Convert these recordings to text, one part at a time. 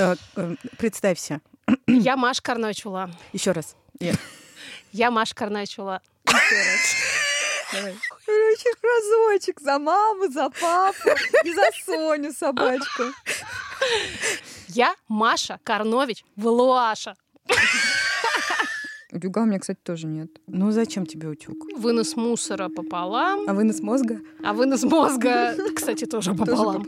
Э, э, Представься. Я Маша Карночула. Еще раз. Я. Я Маша Карночула. Давай. Короче, разочек за маму, за папу и за Соню собачку. Я Маша Карнович Валуаша. Утюга у меня, кстати, тоже нет. Ну зачем тебе утюг? Вынос мусора пополам, А вынос мозга? а вынос мозга, кстати, тоже Тоже пополам.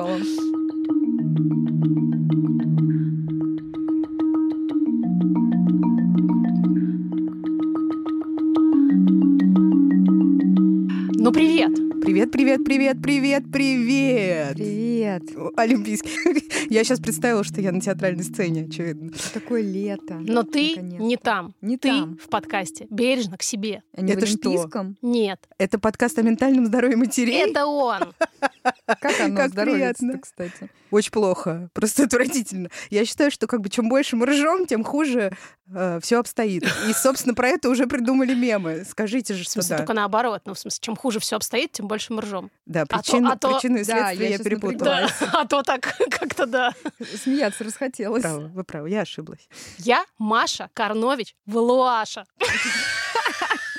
Ну, привет! Привет, привет, привет, привет, привет! Привет. Олимпийский. Я сейчас представила, что я на театральной сцене, очевидно. Что такое лето? Но ты не там. Не Ты там. в подкасте. Бережно к себе. А не в Это что? Олимпийском? Нет, Это подкаст о ментальном здоровье матерей. это он. Как оно Как здоровится приятно. кстати? Очень плохо, просто отвратительно. Я считаю, что как бы чем больше мы ржем, тем хуже все обстоит. И, собственно, про это уже придумали мемы. Скажите же сюда. только наоборот. Ну, в смысле, чем хуже все обстоит, тем больше мы ржем. Да, то- причины, а то- причины и Да, следствия я я щас перепутала. Да, а то так как-то да. Смеяться расхотелось. Правы, вы правы, я ошиблась. Я Маша Карнович Валуаша.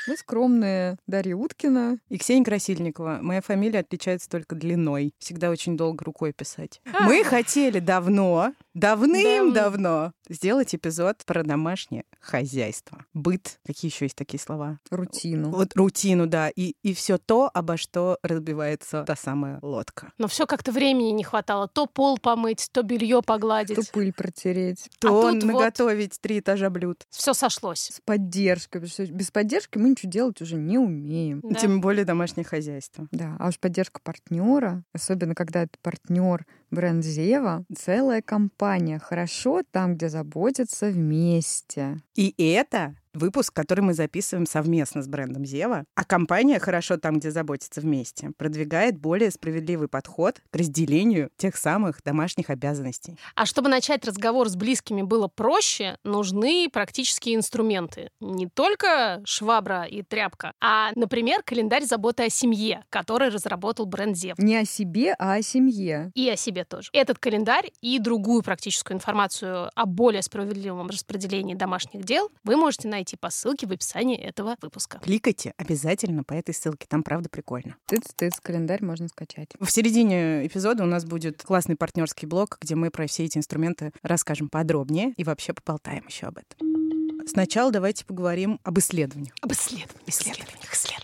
Мы скромные Дарья Уткина. И Ксения Красильникова. Моя фамилия отличается только длиной. Всегда очень долго рукой писать. Мы хотели давно, давным-давно сделать эпизод про домашнее хозяйство. Быт. Какие еще есть такие слова? Рутину. Вот рутину, да. И, и все то, обо что разбивается та самая лодка. Но все как-то времени не хватало. То пол помыть, то белье погладить. То пыль протереть. То А тут вот- наготовить три этажа блюд. Все сошлось. С поддержкой. Потому что без поддержки мы ничего делать уже не умеем. Да. Тем более домашнее хозяйство. Да, а уж поддержка партнера, особенно когда это партнер бренд Зева, целая компания. Хорошо там, где заботятся вместе. И это выпуск, который мы записываем совместно с брендом Зева. А компания «Хорошо там, где заботятся вместе» продвигает более справедливый подход к разделению тех самых домашних обязанностей. А чтобы начать разговор с близкими было проще, нужны практические инструменты. Не только швабра и тряпка, а, например, календарь заботы о семье, который разработал бренд Зев. Не о себе, а о семье. И о себе тоже. Этот календарь и другую практическую информацию о более справедливом распределении домашних дел вы можете найти по ссылке в описании этого выпуска. Кликайте обязательно по этой ссылке, там правда прикольно. Тыц-тыц, календарь можно скачать. В середине эпизода у нас будет классный партнерский блог, где мы про все эти инструменты расскажем подробнее и вообще поболтаем еще об этом. Сначала давайте поговорим об исследованиях. Об исследованиях, исследованиях, исследованиях.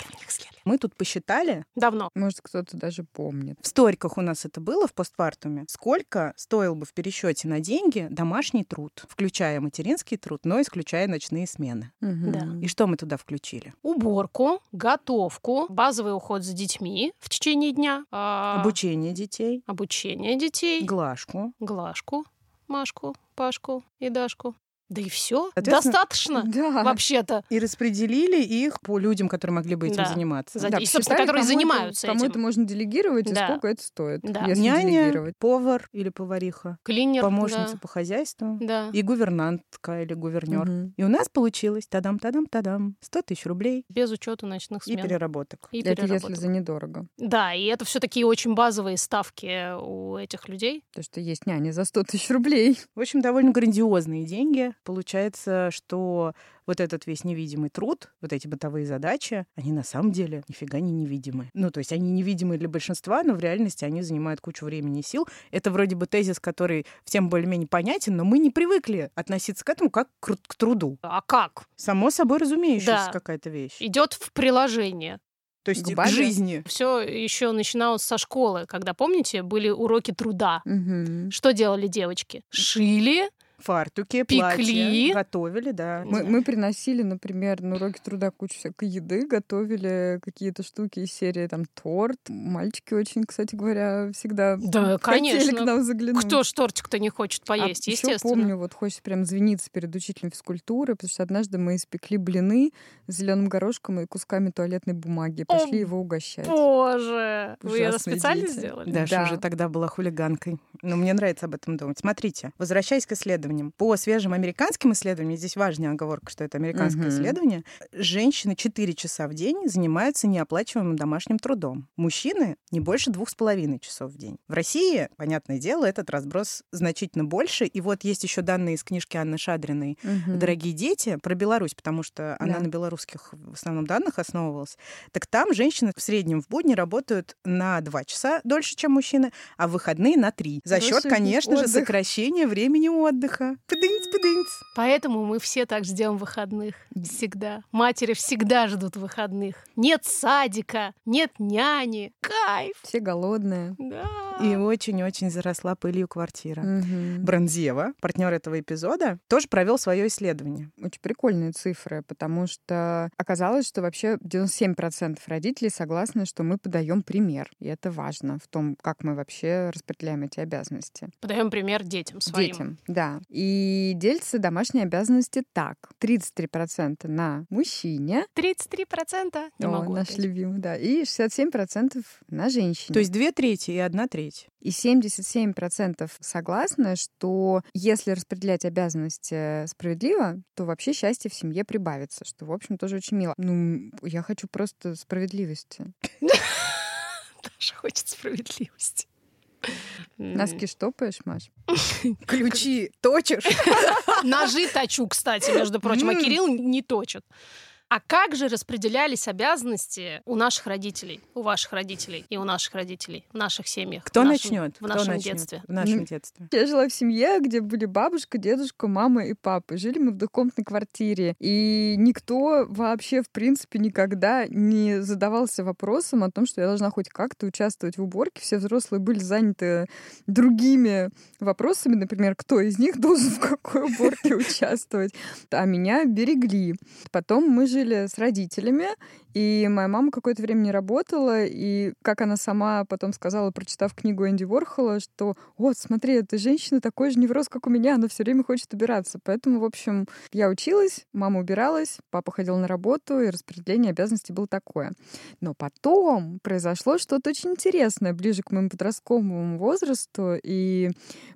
Мы тут посчитали, Давно. Может, кто-то даже помнит. в сториках у нас это было в постпартуме, сколько стоил бы в пересчете на деньги домашний труд, включая материнский труд, но исключая ночные смены. Мгм. Да. И что мы туда включили? Уборку, готовку, базовый уход за детьми в течение дня, а, Обучение детей, обучение детей, глажку. Глашку, Машку, Пашку и Дашку. Да и все. Достаточно. Да. Вообще-то. И распределили их по людям, которые могли бы этим Да. заниматься. За- Да, и, собственно, которые кому это- занимаются Кому этим. это можно делегировать и Да. сколько это стоит, Да. если Няня, делегировать. повар или повариха, Клинер. помощница да. по хозяйству Да. и гувернантка или гувернер. Мгм. И у нас получилось тадам-тадам-тадам 100 тысяч рублей Без учета ночных и смен. переработок. И Это если переработок. за недорого. Да, и это все такие очень базовые ставки у этих людей. То, что есть няня за 100 тысяч рублей. В общем, довольно грандиозные деньги. Получается, что вот этот весь невидимый труд, вот эти бытовые задачи, они на самом деле нифига не невидимы. Ну, то есть они невидимы для большинства, но в реальности они занимают кучу времени и сил. Это вроде бы тезис, который всем более-менее понятен, но мы не привыкли относиться к этому как к, к труду. А как? Само собой разумеющаяся Да. какая-то вещь. Идет в приложение. То есть К к жизни. Все еще начиналось со школы, когда, помните, были уроки труда. Мгм. Что делали девочки? Шили, Фартуки, Пекли. платья, готовили, да. Мы, мы приносили, например, на уроки труда кучу всякой еды, готовили какие-то штуки из серии там торт. Мальчики очень, кстати говоря, всегда Да, хотели конечно. к нам заглянуть. Кто ж тортик-то не хочет А поесть, ещё естественно. помню, вот хочется прям извиниться перед учителем физкультуры, потому что однажды мы испекли блины с зеленым горошком и кусками туалетной бумаги. Пошли О, его угощать. Боже, вы это Ужасные специально дети. сделали? Даша Да. уже тогда была хулиганкой. Но мне нравится об этом думать. Смотрите, возвращаясь к исследованию. Исследованиям. По свежим американским исследованиям, здесь важная оговорка, что это американское Мгм. исследование, женщины 4 часа в день занимаются неоплачиваемым домашним трудом. Мужчины не больше двух с половиной часов в день. В России, понятное дело, этот разброс значительно больше. И вот есть еще данные из книжки Анны Шадриной Мгм. «Дорогие дети» про Беларусь, потому что она Да. на белорусских в основном данных основывалась. Так там женщины в среднем в будни работают на 2 часа дольше, чем мужчины, а в выходные на 3. За счет, конечно же, отдых. сокращения времени отдыха. Пыдынц, пыдынц. Поэтому мы все так ждем выходных. Всегда. Матери всегда ждут выходных. Нет садика, нет няни. Кайф. Все голодные. Да. И очень-очень заросла пылью квартира. Мгм. Бронзева, партнер этого эпизода, тоже провел свое исследование. Очень прикольные цифры, потому что оказалось, что вообще 97% родителей согласны, что мы подаем пример. И это важно в том, как мы вообще распределяем эти обязанности. Подаем пример детям своим. Детям, да. И делятся домашние обязанности так. 33% на мужчине, 33% не О, могу. наш опять. любимый, да, и 67% на женщине. То есть две трети и одна треть. И 77% согласны, что если распределять обязанности справедливо, то вообще счастье в семье прибавится, что, в общем, тоже очень мило. Ну, я хочу просто справедливости. Даша хочет справедливости. Носки штопаешь, Маш? Ключи точишь? Ножи точу, кстати, между прочим, а. Кирилл не точит. А как же распределялись обязанности у наших родителей, у ваших родителей и у наших родителей в наших семьях? Кто в нашем- начнет? В нашем начнет? детстве. В нашем детстве. Я жила в семье, где были бабушка, дедушка, мама и папа. Жили мы в двухкомнатной квартире. И никто вообще, в принципе, никогда не задавался вопросом о том, что я должна хоть как-то участвовать в уборке. Все взрослые были заняты другими вопросами, например, кто из них должен в какой уборке участвовать. А меня берегли. Потом мы жили с родителями, и моя мама какое-то время не работала, и как она сама потом сказала, прочитав книгу Энди Ворхола, что вот, смотри, эта женщина такой же невроз, как у меня, она все время хочет убираться. Поэтому, в общем, я училась, мама убиралась, папа ходил на работу, и распределение обязанностей было такое. Но потом произошло что-то очень интересное ближе к моему подростковому возрасту, и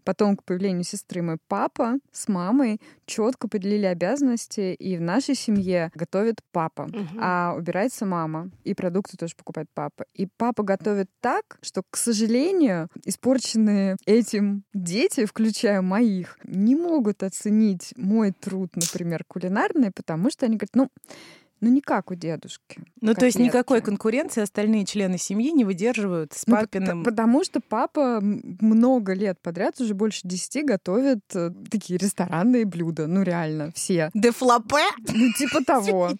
потом к появлению сестры мой папа с мамой четко поделили обязанности, и в нашей семье готовит папа, Мгм. а убирается мама, и продукты тоже покупает папа. И папа готовит так, что, к сожалению, испорченные этим дети, включая моих, не могут оценить мой труд, например, кулинарный, потому что они говорят, ну, ну не как у дедушки. Ну, то есть никакой котлетки». конкуренции остальные члены семьи не выдерживают с Ну, папиным... Потому что папа много лет подряд, уже больше десяти, готовит э, такие ресторанные блюда. Ну, реально, все. Дефлопе? Ну, типа того.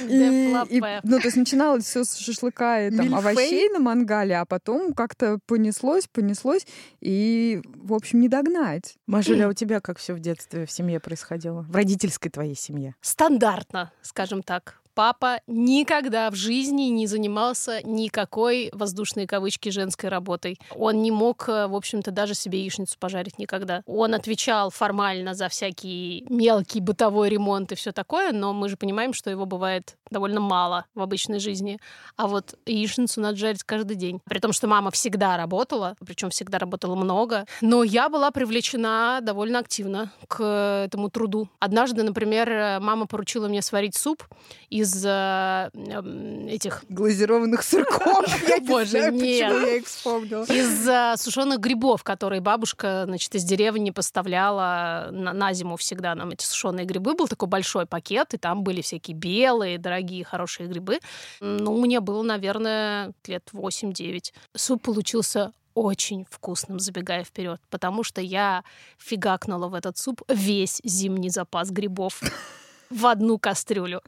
И, ну, то есть начиналось все с шашлыка и там, Мильфей? овощей на мангале, а потом как-то понеслось, понеслось, и, в общем, не догнать. Машуля, а у тебя как все в детстве в семье происходило? В родительской твоей семье? Стандартно, скажем так. Папа никогда в жизни не занимался никакой воздушной кавычки женской работой. Он не мог, э, в общем-то, даже себе яичницу пожарить никогда. Он отвечал формально за всякий мелкий бытовой ремонт и все такое, но мы же понимаем, что его бывает довольно мало в обычной жизни. А вот яичницу надо жарить каждый день. При том, что мама всегда работала, причем всегда работала много. Но я была привлечена довольно активно к этому труду. Однажды, например, э, мама поручила мне сварить суп из э, эм, этих Глазированных сырков. Я не Боже, нет. я их вспомнила. из сушеных грибов, которые бабушка, значит, из деревни поставляла на, на зиму всегда нам эти сушеные грибы. Был такой большой пакет, и там были всякие белые, дорогие, хорошие грибы. Ну, мне было, наверное, лет 8-9. Суп получился очень вкусным, забегая вперед, потому что я фигакнула в этот суп весь зимний запас грибов в одну кастрюлю.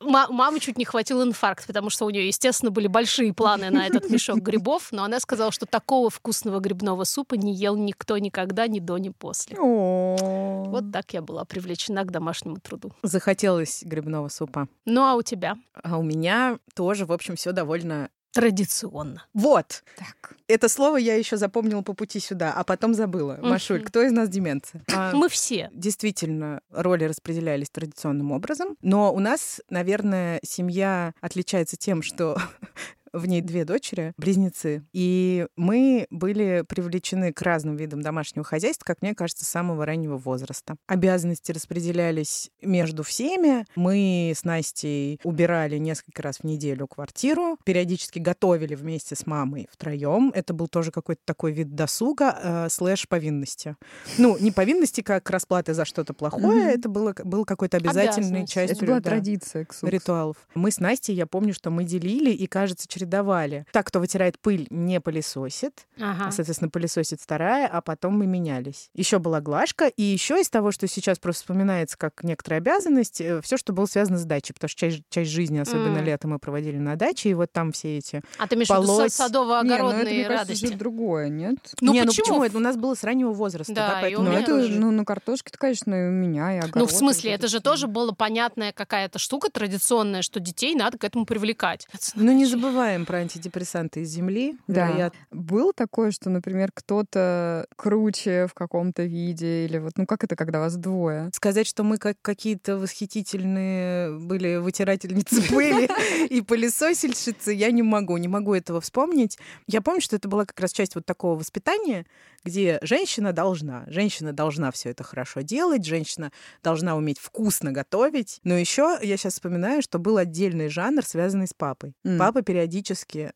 Ма- Мамы чуть не хватил инфаркт, потому что у нее, естественно, были большие планы на этот мешок грибов, но она сказала, что такого вкусного грибного супа не ел никто никогда, ни до, ни после. О. Вот так я была привлечена к домашнему труду. Захотелось грибного супа. Ну а у тебя? А у меня тоже, в общем, все довольно... Традиционно. Вот! Так. Это слово я еще запомнила по пути сюда, а потом забыла. Мгм. Машуль, кто из нас деменция? А, Мы все. Действительно, роли распределялись традиционным образом, но у нас, наверное, семья отличается тем, что в ней две дочери, близнецы. И мы были привлечены к разным видам домашнего хозяйства, как мне кажется, с самого раннего возраста. Обязанности распределялись между всеми. Мы с Настей убирали несколько раз в неделю квартиру, периодически готовили вместе с мамой втроем. Это был тоже какой-то такой вид досуга, э, слэш повинности. Ну, не повинности как расплаты за что-то плохое, это было, был какой-то обязательной частью Это была да, традиция, Ксукс. ритуалов. Мы с Настей, я помню, что мы делили и, кажется, чередовали. Так, кто вытирает пыль, не пылесосит. Ага. А, Соответственно, пылесосит вторая, а потом мы менялись. Еще была глажка, и еще из того, что сейчас просто вспоминается как некоторая обязанность, все, что было связано с дачей, потому что часть, часть жизни, особенно М. летом, мы проводили на даче, и вот там все эти... А ты имеешь в виду полоть. са- Не, ну это, мне садово-огородные кажется, радости? уже другое, нет? Ну не, почему? ну почему? Это у нас было с раннего возраста, Да, да, и поэтому у Ну, меня это, тоже. ну, на картошке-то, конечно, и у меня, и огород. Ну, в и смысле, это же тоже была понятная какая-то штука традиционная, что детей надо к этому привлекать. Ну, не забываем про антидепрессанты из земли. Да. вероятно. Было такое, что, например, кто-то круче в каком-то виде, или вот, ну, как это, когда вас двое? Сказать, что мы как какие-то восхитительные были вытирательницы пыли и пылесосильщицы, я не могу, не могу этого вспомнить. Я помню, что это была как раз часть вот такого воспитания, где женщина должна, женщина должна все это хорошо делать, женщина должна уметь вкусно готовить. Но еще я сейчас вспоминаю, что был отдельный жанр, связанный с папой. Папа периодически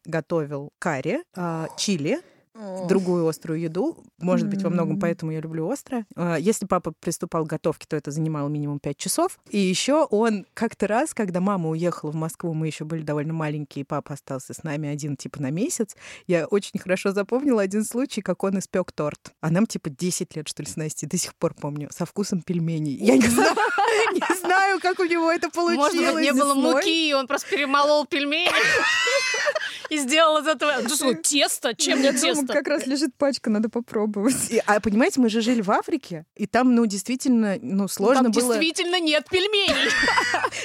готовил карри, а, чили, другую острую еду. Может быть, во многом поэтому я люблю острое. А, Если папа приступал к готовке, то это занимало минимум 5 часов. И еще он как-то раз, когда мама уехала в Москву, мы еще были довольно маленькие, и папа остался с нами один типа на месяц, я очень хорошо запомнила один случай, как он испек торт. А нам типа 10 лет, что ли, с Настей, до сих пор помню, со вкусом пельменей. Я не знаю, не знаю, как у него это получилось. Может не было муки, и он просто перемолол пельмени и сделал из этого тесто. Чем У не меня дома тесто? как раз лежит пачка, надо попробовать. И, а понимаете, мы же жили в Африке, и там, ну, действительно, ну, сложно Там было... действительно нет пельменей.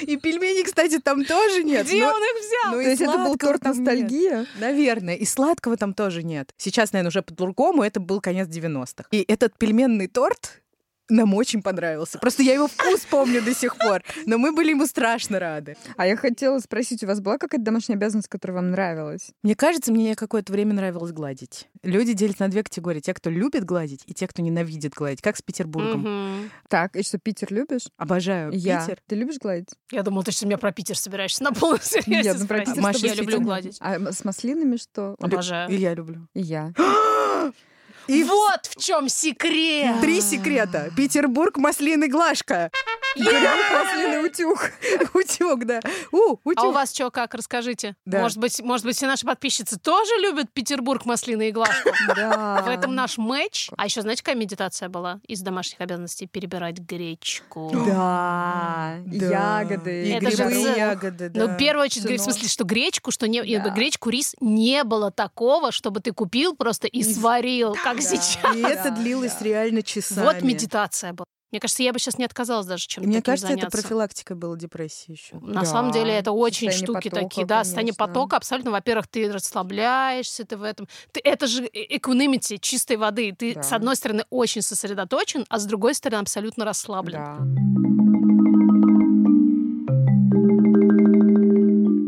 И пельменей, кстати, там тоже нет. Где но- он их взял? ну, То есть это был торт нет. ностальгия? Наверное. И сладкого там тоже нет. Сейчас, наверное, уже по-другому. Это был конец 90-х. И этот пельменный торт нам очень понравился. Просто я его вкус помню до сих пор. Но мы были ему страшно рады. А я хотела спросить, у вас была какая-то домашняя обязанность, которая вам нравилась? Мне кажется, мне какое-то время нравилось гладить. Люди делятся на две категории. Те, кто любит гладить, и те, кто ненавидит гладить. Как с Петербургом. Мгм. Так, и что, Питер любишь? Обожаю Я. Питер. Ты любишь гладить? Я думала, ты что меня про Питер собираешься на полном серьезе Нет, ну про. Питер Маша, Я люблю гладить. А с маслинами что? Обожаю. И я люблю. И я. И Вот в чем секрет. Три секрета. Петербург, маслины, глажка. Маслиный утюг. Утюг, да. У, А у утюг. вас что, как, расскажите? Да. Может быть, может быть, все наши подписчицы тоже любят Петербург, маслины и глажку? Да. В этом наш матч. А еще знаете, какая медитация была из домашних обязанностей? Перебирать гречку. Да. Ягоды. И Это же грибы, ц- ягоды, да. Но в первую очередь говорит в смысле, что гречку, что не, Да. гречку, рис не было такого, чтобы ты купил просто и, сварил, как сейчас. И это длилось реально часами. Вот медитация была. Мне кажется, я бы сейчас не отказалась даже чем-то Мне таким кажется, это заняться. профилактика была депрессии еще. На Да, самом деле это очень состояние штуки потока, такие, да, состояние конечно. потока абсолютно. Во-первых, ты расслабляешься, ты в этом. Ты, это же экономити чистой воды. Ты Да. с одной стороны очень сосредоточен, а с другой стороны абсолютно расслаблен. Да.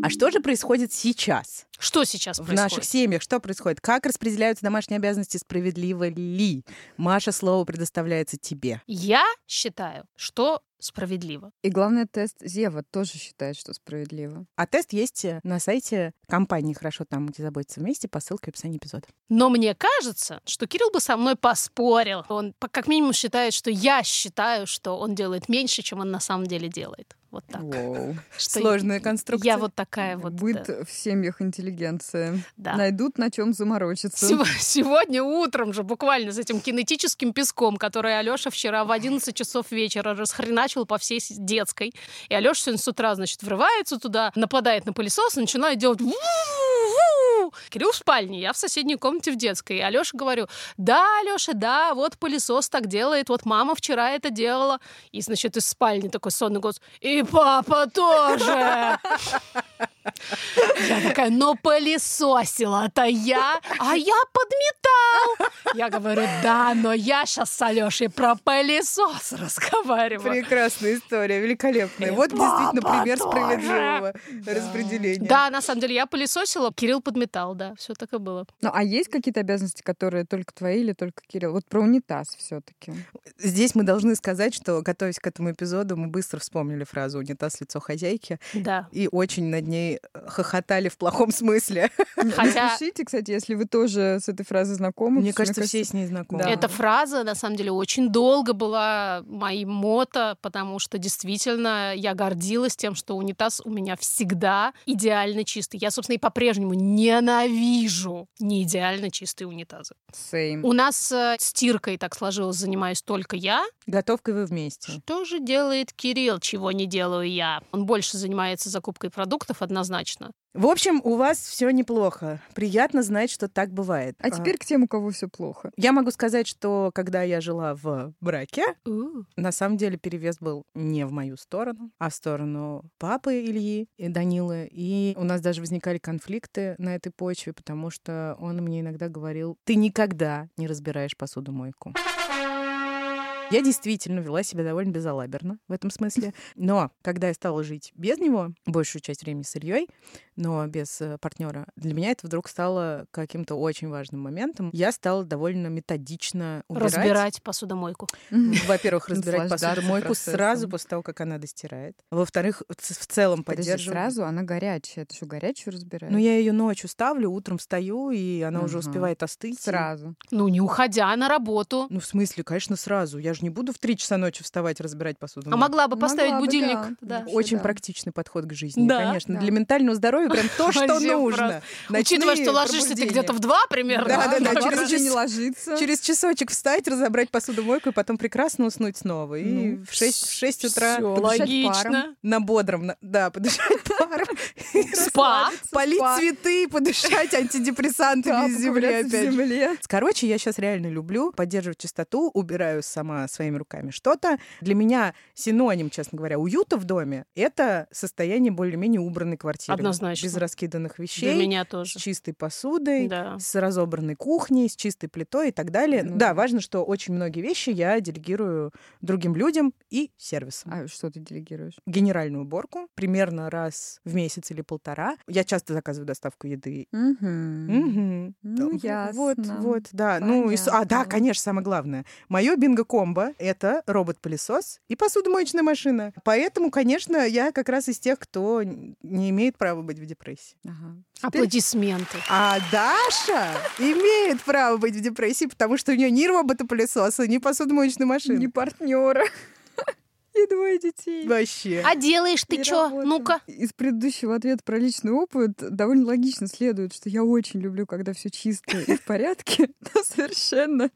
А что же происходит сейчас Что сейчас в происходит? наших семьях? Что происходит? Как распределяются домашние обязанности? Справедливо ли? Маша, слово предоставляется тебе. Я считаю, что справедливо. И главное, тест Зева тоже считает, что справедливо. А тест есть э, на сайте компании «Хорошо там, где заботятся вместе» по ссылке в описании эпизода. Но мне кажется, что Кирилл бы со мной поспорил. Он как минимум считает, что я считаю, что он делает меньше, чем он на самом деле делает. Вот так. Воу. Что Сложная конструкция. Я вот такая вот. Быт да, в семьях интеллигенции. да. Найдут на чем заморочиться. Сего- Сегодня утром же буквально с этим кинетическим песком, который Алёша вчера в 11 часов вечера расхреначил по всей детской. И Алёша сегодня с утра, значит, врывается туда, нападает на пылесос и начинает делать Кирилл в спальне, я в соседней комнате в детской. И Алёша говорю, да, Алёша, да, вот пылесос так делает, вот мама вчера это делала. И, значит, из спальни такой сонный голос, и папа тоже. Я такая, но пылесосила-то я, а я подметал. Я говорю, да, но я сейчас с Алешей про пылесос разговариваю. Прекрасная история, великолепная. Вот действительно пример справедливого распределения. Да, на самом деле я пылесосила, Кирилл подметал, да, все так и было. Ну, а есть какие-то обязанности, которые только твои или только Кирилл? Вот про унитаз все таки Здесь мы должны сказать, что, готовясь к этому эпизоду, мы быстро вспомнили фразу «унитаз лицо хозяйки» Да. и очень над ней хохотали в плохом смысле. Хотя- Напишите, кстати, если вы тоже с этой фразой знакомы. Мне кажется, все с ней знакомы. Да. Эта фраза, на самом деле, очень долго была моим мото, потому что действительно я гордилась тем, что унитаз у меня всегда идеально чистый. Я, собственно, и по-прежнему ненавижу не идеально чистые унитазы. Same. У нас э, стиркой так сложилось, занимаюсь только я. Готовкой вы вместе. Что же делает Кирилл, чего не делаю я? Он больше занимается закупкой продуктов однозначно. В общем, у вас все неплохо. Приятно знать, что так бывает. А теперь к тем, у кого все плохо. Я могу сказать, что когда я жила в браке, У. на самом деле перевес был не в мою сторону, а в сторону папы Ильи и Данилы. И у нас даже возникали конфликты на этой почве, потому что он мне иногда говорил, ты никогда не разбираешь посудомойку. Я действительно вела себя довольно безалаберно в этом смысле. Но когда я стала жить без него, большую часть времени с Ильей, но без партнера, для меня это вдруг стало каким-то очень важным моментом. Я стала довольно методично убирать. Разбирать посудомойку. Во-первых, разбирать посудомойку сразу после того, как она достирает. Во-вторых, в целом поддерживаю. сразу она горячая. Ты что, горячую разбираешь? Ну, я ее ночью ставлю, утром встаю, и она уже успевает остыть. Сразу. Ну, не уходя на работу. Ну, в смысле, конечно, сразу. Я же не буду в три часа ночи вставать, разбирать посуду. А могла бы поставить Могла бы, будильник. да. Да. Вообще, Очень да. практичный подход к жизни, Да, конечно. да. Для ментального здоровья прям то, что нужно. Учитывая, что ложишься ты где-то в два примерно. Да, да, да, через не ложиться. Через часочек встать, разобрать посудомойку и потом прекрасно уснуть снова. И Ну, в 6, в 6 утра подышать логично. на бодром, да, подышать паром, Спа. полить цветы, подышать Да, антидепрессантами земли опять. Короче, я сейчас реально люблю поддерживать чистоту, убираю сама своими руками что-то. Для меня синоним, честно говоря, уюта в доме — это состояние более-менее убранной квартиры. Однозначно. Без раскиданных Для вещей, меня с тоже. чистой посудой, Да. с разобранной кухней, с чистой плитой и так далее. Ну да, важно, что очень многие вещи я делегирую другим людям и сервисам. А что ты делегируешь? Генеральную уборку примерно раз в месяц или полтора. Я часто заказываю доставку еды. Мгм. Мгм. Ну, Вот, ясно. Вот, вот, да. Ну, и с- а, да, конечно, самое главное. Мое бинго-комбо — это робот-пылесос и посудомоечная машина. Поэтому, конечно, я как раз из тех, кто не имеет права быть в депрессии. Ага. Аплодисменты. А Даша имеет право быть в депрессии, потому что у нее ни робота-пылесоса, ни посудомоечной машины. Не партнера. И двое детей. Вообще. А делаешь ты что? Ну-ка. Из предыдущего ответа про личный опыт довольно логично следует, что я очень люблю, когда все чисто и в порядке, но совершенно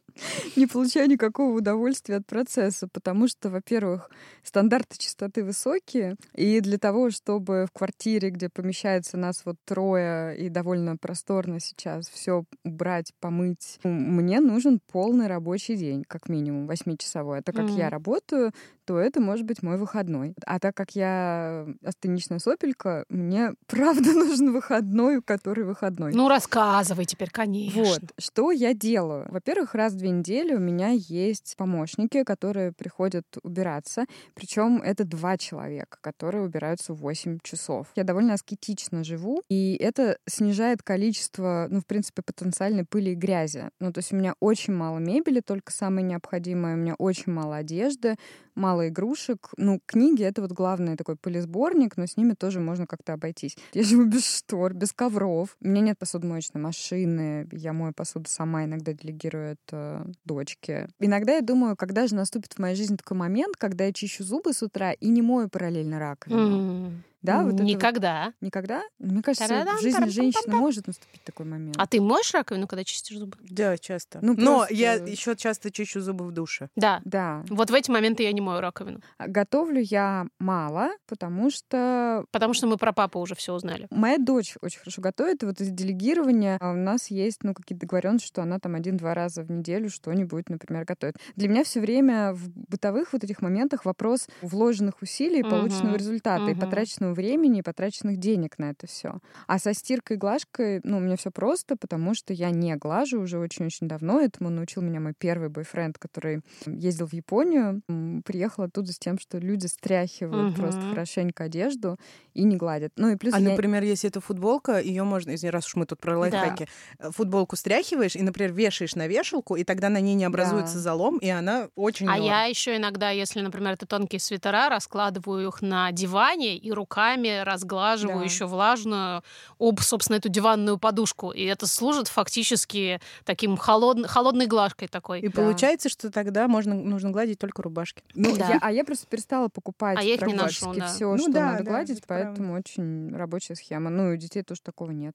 не получаю никакого удовольствия от процесса, потому что, во-первых, стандарты чистоты высокие, и для того, чтобы в квартире, где помещается нас вот трое и довольно просторно сейчас, все убрать, помыть, мне нужен полный рабочий день, как минимум, восьмичасовой. А так как я Мгм. работаю, то это может быть мой выходной. А так как я астеничная сопелька, мне правда нужен выходной, который выходной. Ну, рассказывай теперь, конечно. Вот, что я делаю? Во-первых, раз в две недели у меня есть помощники, которые приходят убираться. Причем это два человека, которые убираются в 8 часов. Я довольно аскетично живу, и это снижает количество, ну, в принципе, потенциальной пыли и грязи. Ну, то есть у меня очень мало мебели, только самое необходимое. У меня очень мало одежды, мало игрушек. Ну, книги — это вот главный такой пылесборник, но с ними тоже можно как-то обойтись. Я живу без штор, без ковров. У меня нет посудомоечной машины. Я мою посуду сама иногда делегирую это дочке. Иногда я думаю, когда же наступит в моей жизни такой момент, когда я чищу зубы с утра и не мою параллельно раковину. М, Да, вот это вот Никогда. Никогда? Мне кажется, Та-да-дам, в жизни женщины может наступить такой момент. А ты моешь раковину, когда чистишь зубы? Да, часто. Ну, Но просто- я еще часто чищу зубы в душе. Да. Да. Вот в эти моменты я не мою раковину. А Готовлю я мало, потому что Потому что мы про папу уже все узнали. Моя дочь очень хорошо готовит, и вот из делегирования а, у нас есть, ну, какие-то договоренности, что она там один-два раза в неделю что-нибудь, например, готовит. Для меня все время в бытовых вот этих моментах вопрос вложенных усилий и полученного результата и Мгм. потраченного потраченного времени и потраченных денег на это все. А со стиркой и глажкой, ну, у меня все просто, потому что я не глажу уже очень-очень давно. Этому научил меня мой первый бойфренд, который ездил в Японию. Приехал оттуда с тем, что люди стряхивают угу. просто хорошенько одежду и не гладят. Ну и плюс а, я... например, если это футболка, ее можно, извини, раз уж мы тут про лайфхаки, да. Э, футболку стряхиваешь и, например, вешаешь на вешалку, и тогда на ней не образуется да. залом, и она очень. А я еще иногда, если, например, это тонкие свитера, раскладываю их на диване и руками разглаживаю да. еще влажную об, собственно, эту диванную подушку, и это служит фактически таким холод... холодной глажкой такой. И да. получается, что тогда можно нужно гладить только рубашки. Ну, да. я, а я просто перестала покупать а я их не ношу, да. все, ну, что да, надо да, гладить, поэтому правда. очень рабочая схема. Ну и у детей тоже такого нет.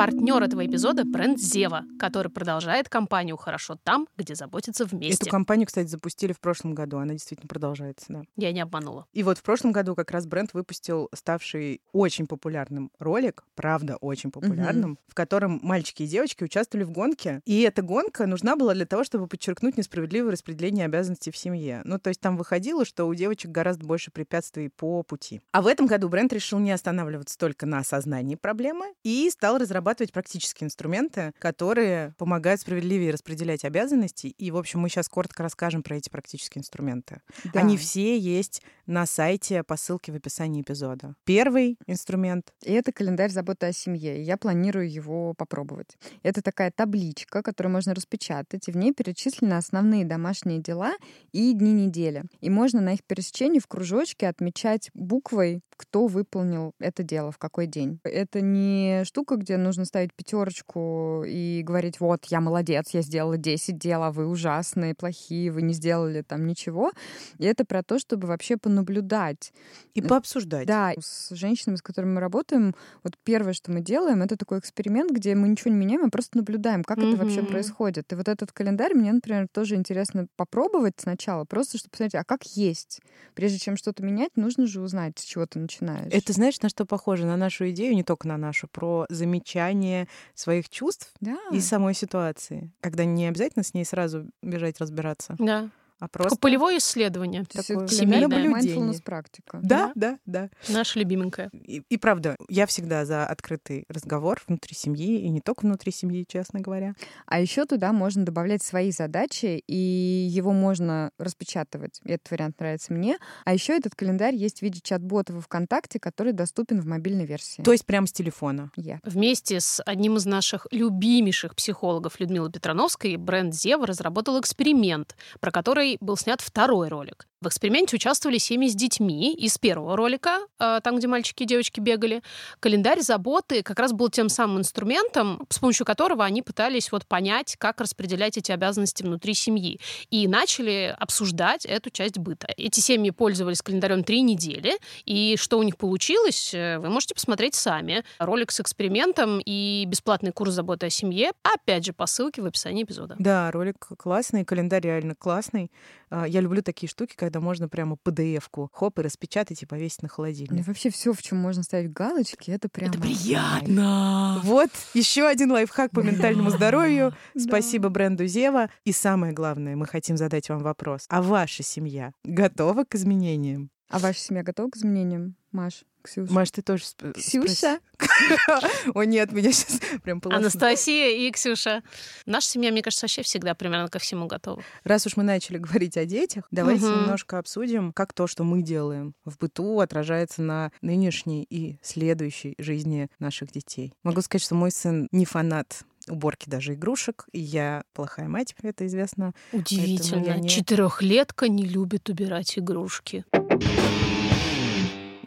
Партнер этого эпизода — бренд Зева, который продолжает кампанию «Хорошо там, где заботятся вместе». Эту кампанию, кстати, запустили в прошлом году. Она действительно продолжается, да. Я не обманула. И вот в прошлом году как раз бренд выпустил ставший очень популярным ролик, правда, очень популярным, угу. в котором мальчики и девочки участвовали в гонке. И эта гонка нужна была для того, чтобы подчеркнуть несправедливое распределение обязанностей в семье. Ну, то есть там выходило, что у девочек гораздо больше препятствий по пути. А в этом году бренд решил не останавливаться только на осознании проблемы и стал разрабатывать разрабатывать практические инструменты, которые помогают справедливее распределять обязанности. И, в общем, мы сейчас коротко расскажем про эти практические инструменты. Да. Они все есть на сайте по ссылке в описании эпизода. Первый инструмент. И это календарь заботы о семье. Я планирую его попробовать. Это такая табличка, которую можно распечатать, и в ней перечислены основные домашние дела и дни недели. И можно на их пересечении в кружочке отмечать буквой, кто выполнил это дело, в какой день. Это не штука, где нужно нужно ставить пятерочку и говорить, вот, я молодец, я сделала 10 дел, а вы ужасные, плохие, вы не сделали там ничего. И это про то, чтобы вообще понаблюдать. И пообсуждать. Да, с женщинами, с которыми мы работаем, вот первое, что мы делаем, это такой эксперимент, где мы ничего не меняем, а просто наблюдаем, как mm-hmm. это вообще происходит. И вот этот календарь мне, например, тоже интересно попробовать сначала, просто чтобы посмотреть, а как есть. Прежде чем что-то менять, нужно же узнать, с чего ты начинаешь. Это знаешь, на что похоже? На нашу идею, не только на нашу, про замечание понимание своих чувств да. и самой ситуации. Когда не обязательно с ней сразу бежать разбираться. Да. А просто... Такое полевое исследование. Такое семейное. практика. Да, да, да. Наша любименькая. И, и правда, я всегда за открытый разговор внутри семьи, и не только внутри семьи, честно говоря. А еще туда можно добавлять свои задачи, и его можно распечатывать. Этот вариант нравится мне. А еще этот календарь есть в виде чат-бота во ВКонтакте, который доступен в мобильной версии. То есть прямо с телефона? Я. Yeah. Вместе с одним из наших любимейших психологов Людмилой Петрановской бренд Зева разработал эксперимент, про который был снят второй ролик. В эксперименте участвовали семьи с детьми. Из первого ролика, э, там, где мальчики и девочки бегали, календарь заботы как раз был тем самым инструментом, с помощью которого они пытались вот понять, как распределять эти обязанности внутри семьи. И начали обсуждать эту часть быта. Эти семьи пользовались календарем три недели, и что у них получилось, э, вы можете посмотреть сами. Ролик с экспериментом и бесплатный курс заботы о семье, опять же, по ссылке в описании эпизода. Да, ролик классный, календарь реально классный. А, я люблю такие штуки, когда можно прямо PDF-ку хоп и распечатать и повесить на холодильник. И вообще все, в чем можно ставить галочки, это прям. Это приятно. Вот еще один лайфхак по ментальному здоровью. Спасибо бренду Зева. И самое главное, мы хотим задать вам вопрос: а ваша семья готова к изменениям? А ваша семья готова к изменениям, Маш? Ксюша. Маш, ты тоже сп- Ксюша? О, нет, меня сейчас прям полоснул. Анастасия и Ксюша. Наша семья, мне кажется, вообще всегда примерно ко всему готова. Раз уж мы начали говорить о детях, давайте угу. немножко обсудим, как то, что мы делаем в быту, отражается на нынешней и следующей жизни наших детей. Могу сказать, что мой сын не фанат уборки даже игрушек, и я плохая мать, это известно. Удивительно. Не... Четырехлетка не любит убирать игрушки.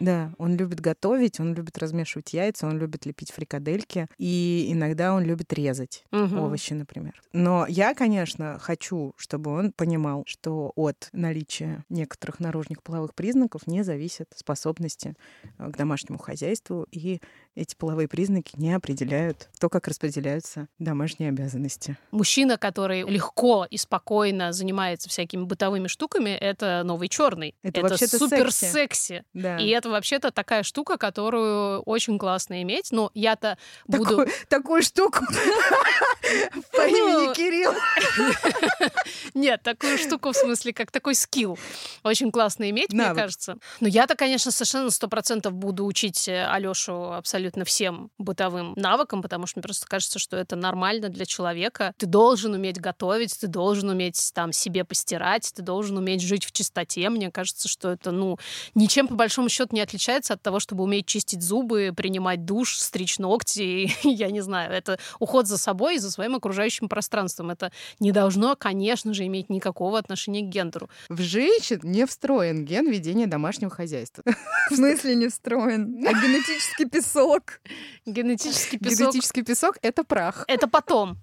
Да, он любит готовить, он любит размешивать яйца, он любит лепить фрикадельки, и иногда он любит резать угу. овощи, например. Но я, конечно, хочу, чтобы он понимал, что от наличия некоторых наружных половых признаков не зависят способности э, к домашнему хозяйству, и эти половые признаки не определяют то, как распределяются домашние обязанности. Мужчина, который легко и спокойно занимается всякими бытовыми штуками, это новый черный. Это, это супер секси. секси. Да. И это вообще-то такая штука, которую очень классно иметь. Но я-то буду... Такую штуку по имени Кирилл. Нет, такую штуку, в смысле, как такой скилл. Очень классно иметь, мне кажется. Но я-то, конечно, совершенно сто процентов буду учить э, Алёшу абсолютно всем бытовым навыкам, потому что мне просто кажется, что это нормально для человека. Ты должен уметь готовить, ты должен уметь там себе постирать, ты должен уметь жить в чистоте. Мне кажется, что это, ну, ничем по большому счету не отличается от того, чтобы уметь чистить зубы, принимать душ, стричь ногти. Я не знаю, это уход за собой и за своим окружающим пространством. Это не должно, конечно же, иметь никакого отношения к гендеру. В женщин не встроен ген ведения домашнего хозяйства. В смысле не встроен? А генетический песок? Генетический песок. Генетический песок — это прах. Это потом.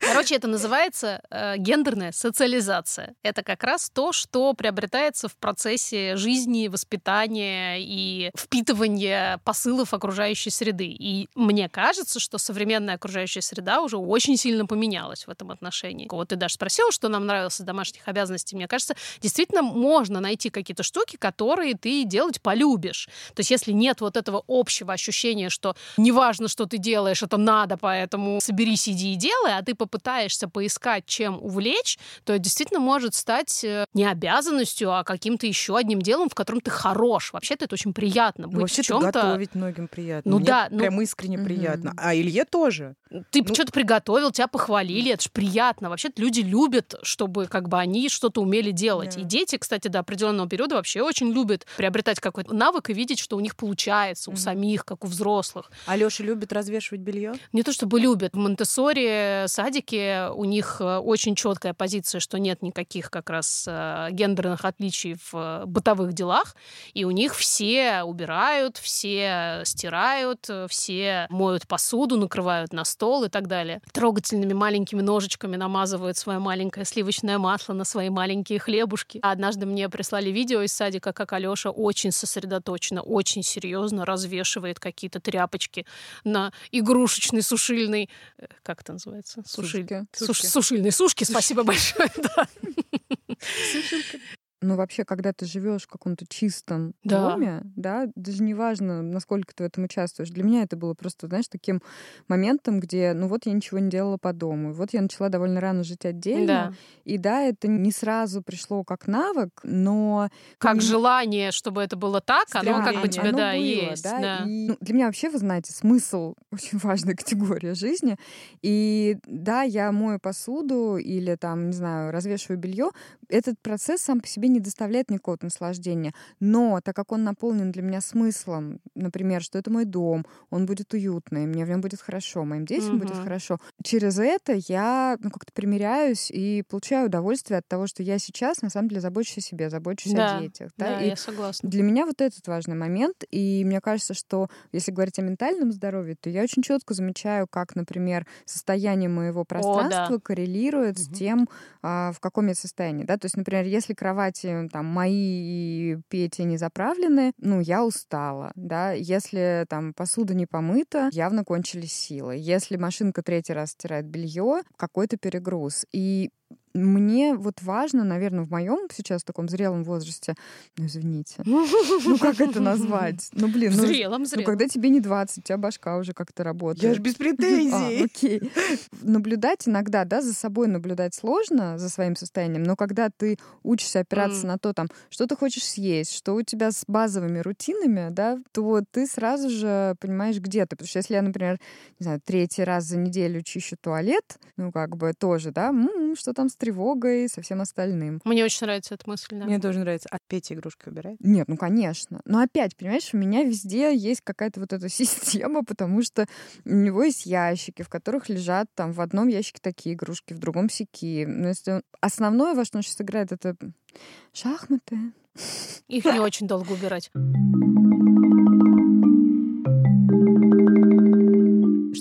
Короче, это называется э, гендерная социализация. Это как раз то, что приобретается в процессе жизни, воспитания и впитывания посылов окружающей среды. И мне кажется, что современная окружающая среда уже очень сильно поменялась в этом отношении. Вот ты даже спросила, что нам нравилось из домашних обязанностей. Мне кажется, действительно можно найти какие-то штуки, которые ты делать полюбишь. То есть если нет вот этого общего ощущения, что неважно, что ты делаешь, это надо, поэтому собери, сиди и делай, а ты по попытаешься поискать, чем увлечь, то это действительно может стать э, не обязанностью, а каким-то еще одним делом, в котором ты хорош. Вообще-то это очень приятно быть ну, вообще в чем-то. готовить многим приятно. Ну Мне да, ну... прям искренне угу. приятно. А Илье тоже. Ты ну... что-то приготовил, тебя похвалили, это же приятно. Вообще-то люди любят, чтобы как бы они что-то умели делать. Да. И дети, кстати, до определенного периода вообще очень любят приобретать какой-то навык и видеть, что у них получается, у самих, как у взрослых. А Леша любит развешивать белье? Не то чтобы любит. В Монтессори садик садике у них э, очень четкая позиция, что нет никаких как раз э, гендерных отличий в э, бытовых делах, и у них все убирают, все стирают, все моют посуду, накрывают на стол и так далее. Трогательными маленькими ножичками намазывают свое маленькое сливочное масло на свои маленькие хлебушки. Однажды мне прислали видео из садика, как Алёша очень сосредоточенно, очень серьезно развешивает какие-то тряпочки на игрушечный сушильный, как это называется? Сушильки. Суш, сушильные сушки, спасибо большое. Да. Ну, вообще, когда ты живешь в каком-то чистом да. доме, да, даже не важно, насколько ты в этом участвуешь. Для меня это было просто, знаешь, таким моментом, где, ну вот я ничего не делала по дому. Вот я начала довольно рано жить отдельно. Да. И да, это не сразу пришло как навык, но... Как не... желание, чтобы это было так, оно как бы тебе, да, было, есть. Да? Да. И, ну, для меня вообще, вы знаете, смысл очень важная категория жизни. И да, я мою посуду или там, не знаю, развешиваю белье. Этот процесс сам по себе не доставляет никакого наслаждения. Но так как он наполнен для меня смыслом, например, что это мой дом, он будет уютный, мне в нем будет хорошо, моим детям угу. будет хорошо, через это я ну, как-то примиряюсь и получаю удовольствие от того, что я сейчас на самом деле забочусь о себе, забочусь да, о детях. Да, да и я согласна. Для меня вот этот важный момент. И мне кажется, что если говорить о ментальном здоровье, то я очень четко замечаю, как, например, состояние моего пространства о, да. коррелирует угу. с тем, а, в каком я состоянии. Да? То есть, например, если кровать кровати там мои и Петя не заправлены, ну, я устала, да. Если там посуда не помыта, явно кончились силы. Если машинка третий раз стирает белье, какой-то перегруз. И мне вот важно, наверное, в моем сейчас таком зрелом возрасте, ну, извините, ну, как это назвать? Ну, блин, ну, зрелом, зрелом. ну, когда тебе не 20, у тебя башка уже как-то работает. Я же без претензий. А, окей. Наблюдать иногда, да, за собой наблюдать сложно, за своим состоянием, но когда ты учишься опираться mm. на то, там, что ты хочешь съесть, что у тебя с базовыми рутинами, да, то ты сразу же понимаешь, где ты. Потому что если я, например, не знаю, третий раз за неделю чищу туалет, ну, как бы тоже, да, м-м, что там с тревогой, со всем остальным. Мне очень нравится эта мысль, да. Мне тоже нравится. А Петя игрушки убирает? Нет, ну, конечно. Но опять, понимаешь, у меня везде есть какая-то вот эта система, потому что у него есть ящики, в которых лежат там в одном ящике такие игрушки, в другом сики. Но если основное, во что он сейчас играет, это шахматы. Их не очень долго убирать.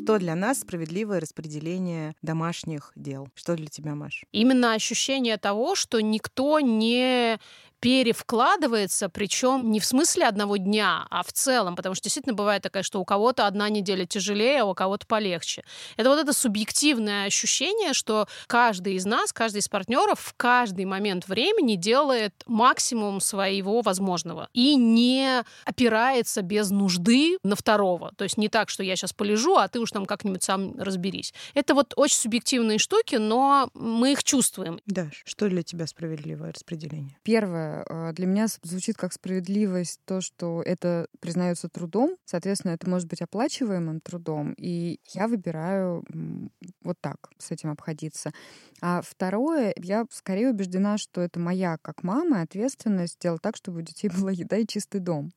Что для нас справедливое распределение домашних дел? Что для тебя, Маш? Именно ощущение того, что никто не перевкладывается, причем не в смысле одного дня, а в целом, потому что действительно бывает такая, что у кого-то одна неделя тяжелее, а у кого-то полегче. Это вот это субъективное ощущение, что каждый из нас, каждый из партнеров в каждый момент времени делает максимум своего возможного и не опирается без нужды на второго. То есть не так, что я сейчас полежу, а ты уж там как-нибудь сам разберись. Это вот очень субъективные штуки, но мы их чувствуем. Даш, что для тебя справедливое распределение? Первое, э, для меня звучит как справедливость то, что это признается трудом, соответственно, это может быть оплачиваемым трудом, и я выбираю вот так с этим обходиться. А второе, я скорее убеждена, что это моя, как мама, ответственность сделать так, чтобы у детей была еда и чистый дом.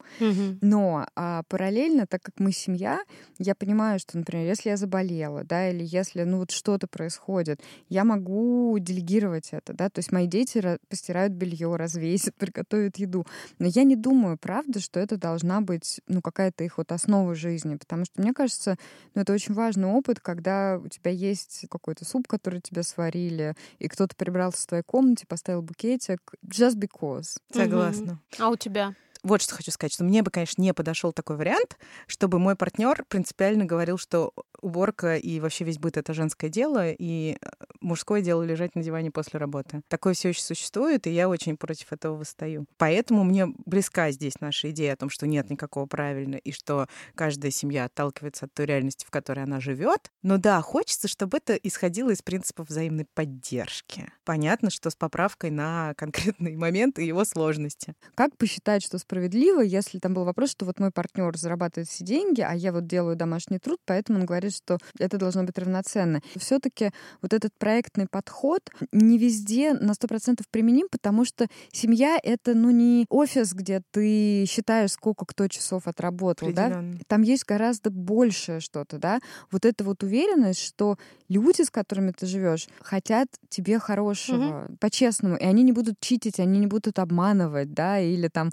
Но а, параллельно, так как мы семья, я понимаю, что, например, если я заболела, да, или если, ну, вот что-то происходит, я могу делегировать это, да, то есть мои дети ра- постирают белье, развесят, приготовят еду. Но я не думаю, правда, что это должна быть, ну, какая-то их вот основа жизни, потому что мне кажется, ну, это очень важный опыт, когда у тебя есть какой-то суп, который тебе сварили, и кто-то прибрался в твоей комнате, поставил букетик, just because. Согласна. А у тебя? Вот что хочу сказать, что мне бы, конечно, не подошел такой вариант, чтобы мой партнер принципиально говорил, что уборка и вообще весь быт это женское дело, и э, мужское дело лежать на диване после работы. Такое все еще существует, и я очень против этого выстаю. Поэтому мне близка здесь наша идея о том, что нет никакого правильно, и что каждая семья отталкивается от той реальности, в которой она живет. Но да, хочется, чтобы это исходило из принципов взаимной поддержки. Понятно, что с поправкой на конкретный момент и его сложности. Как посчитать, что справедливо, если там был вопрос, что вот мой партнер зарабатывает все деньги, а я вот делаю домашний труд, поэтому он говорит, что это должно быть равноценно. Все-таки вот этот проектный подход не везде на 100% применим, потому что семья — это, ну, не офис, где ты считаешь, сколько кто часов отработал, да? Там есть гораздо большее что-то, да? Вот эта вот уверенность, что люди, с которыми ты живешь, хотят тебе хорошего, по-честному, и они не будут читить, они не будут обманывать, да, или там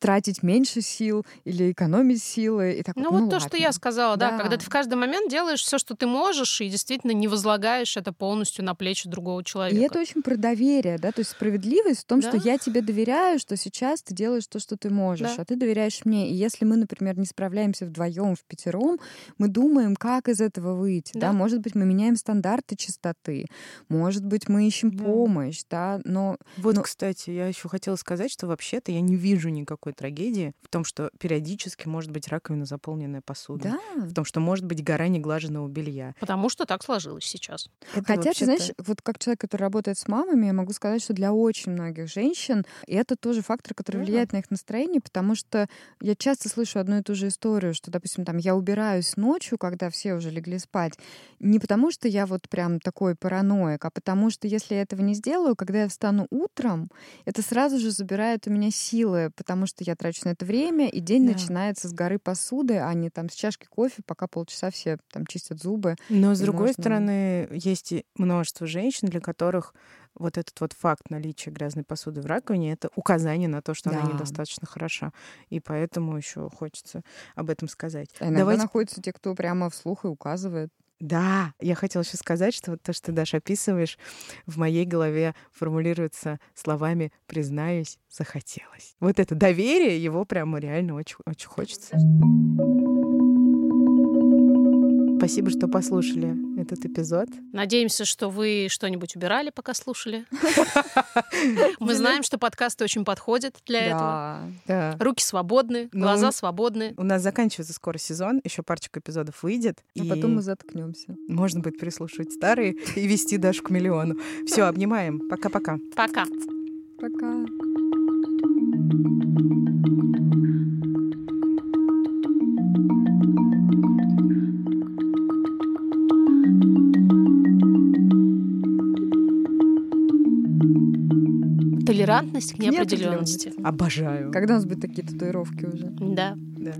тратить меньше сил, или экономить силы. И так, Ну, вот то, ладно. что я сказала, да. Да. когда ты в каждый момент делаешь все, что ты можешь, и действительно не возлагаешь это полностью на плечи другого человека. И это очень про доверие, да, то есть справедливость в том, что Да. я тебе доверяю, что сейчас ты делаешь то, что ты можешь, Да. а ты доверяешь мне. И если мы, например, не справляемся вдвоем, в пятером, мы думаем, как из этого выйти, да, Да. может быть, мы меняем стандарты чистоты, может быть, мы ищем Да. помощь, да, но Вот, Ну- кстати, я еще хотела сказать, что вообще-то я не вижу никакой трагедии в том, что периодически может быть раковина заполненная посудой. да, В том, что может быть гора неглаженного белья. Потому что так сложилось сейчас. Это Хотя, ты знаешь, вот как человек, который работает с мамами, я могу сказать, что для очень многих женщин это тоже фактор, который Да. влияет на их настроение, потому что я часто слышу одну и ту же историю, что, допустим, там я убираюсь ночью, когда все уже легли спать, не потому что я вот прям такой параноик, а потому что если я этого не сделаю, когда я встану утром, это сразу же забирает у меня силы, потому что я трачу на это время, и день Да. начинается с горы посуды, а не там с чашки кофе, пока полчаса все там чистят зубы. Но, с другой можно- стороны, есть множество женщин, для которых вот этот вот факт наличия грязной посуды в раковине — это указание на то, что она Да. недостаточно хороша. И поэтому еще хочется об этом сказать. А иногда Давайте находятся те, кто прямо вслух и указывает. Да, я хотела еще сказать, что вот то, что ты, Даша, описываешь, в моей голове формулируется словами «признаюсь, захотелось». Вот это доверие, его прямо реально очень, очень хочется. Спасибо, что послушали этот эпизод. Надеемся, что вы что-нибудь убирали, пока слушали. Мы знаем, что подкасты очень подходят для этого. Да. Руки свободны, Ну, глаза свободны. У нас заканчивается скоро сезон, еще парочку эпизодов выйдет. А и потом мы заткнемся. можно будет переслушивать старые и вести Дашу к миллиону. Все, обнимаем. Пока-пока. Пока. Пока. Толерантность к неопределенности. Обожаю. Когда у нас будут такие татуировки уже? Да. Да.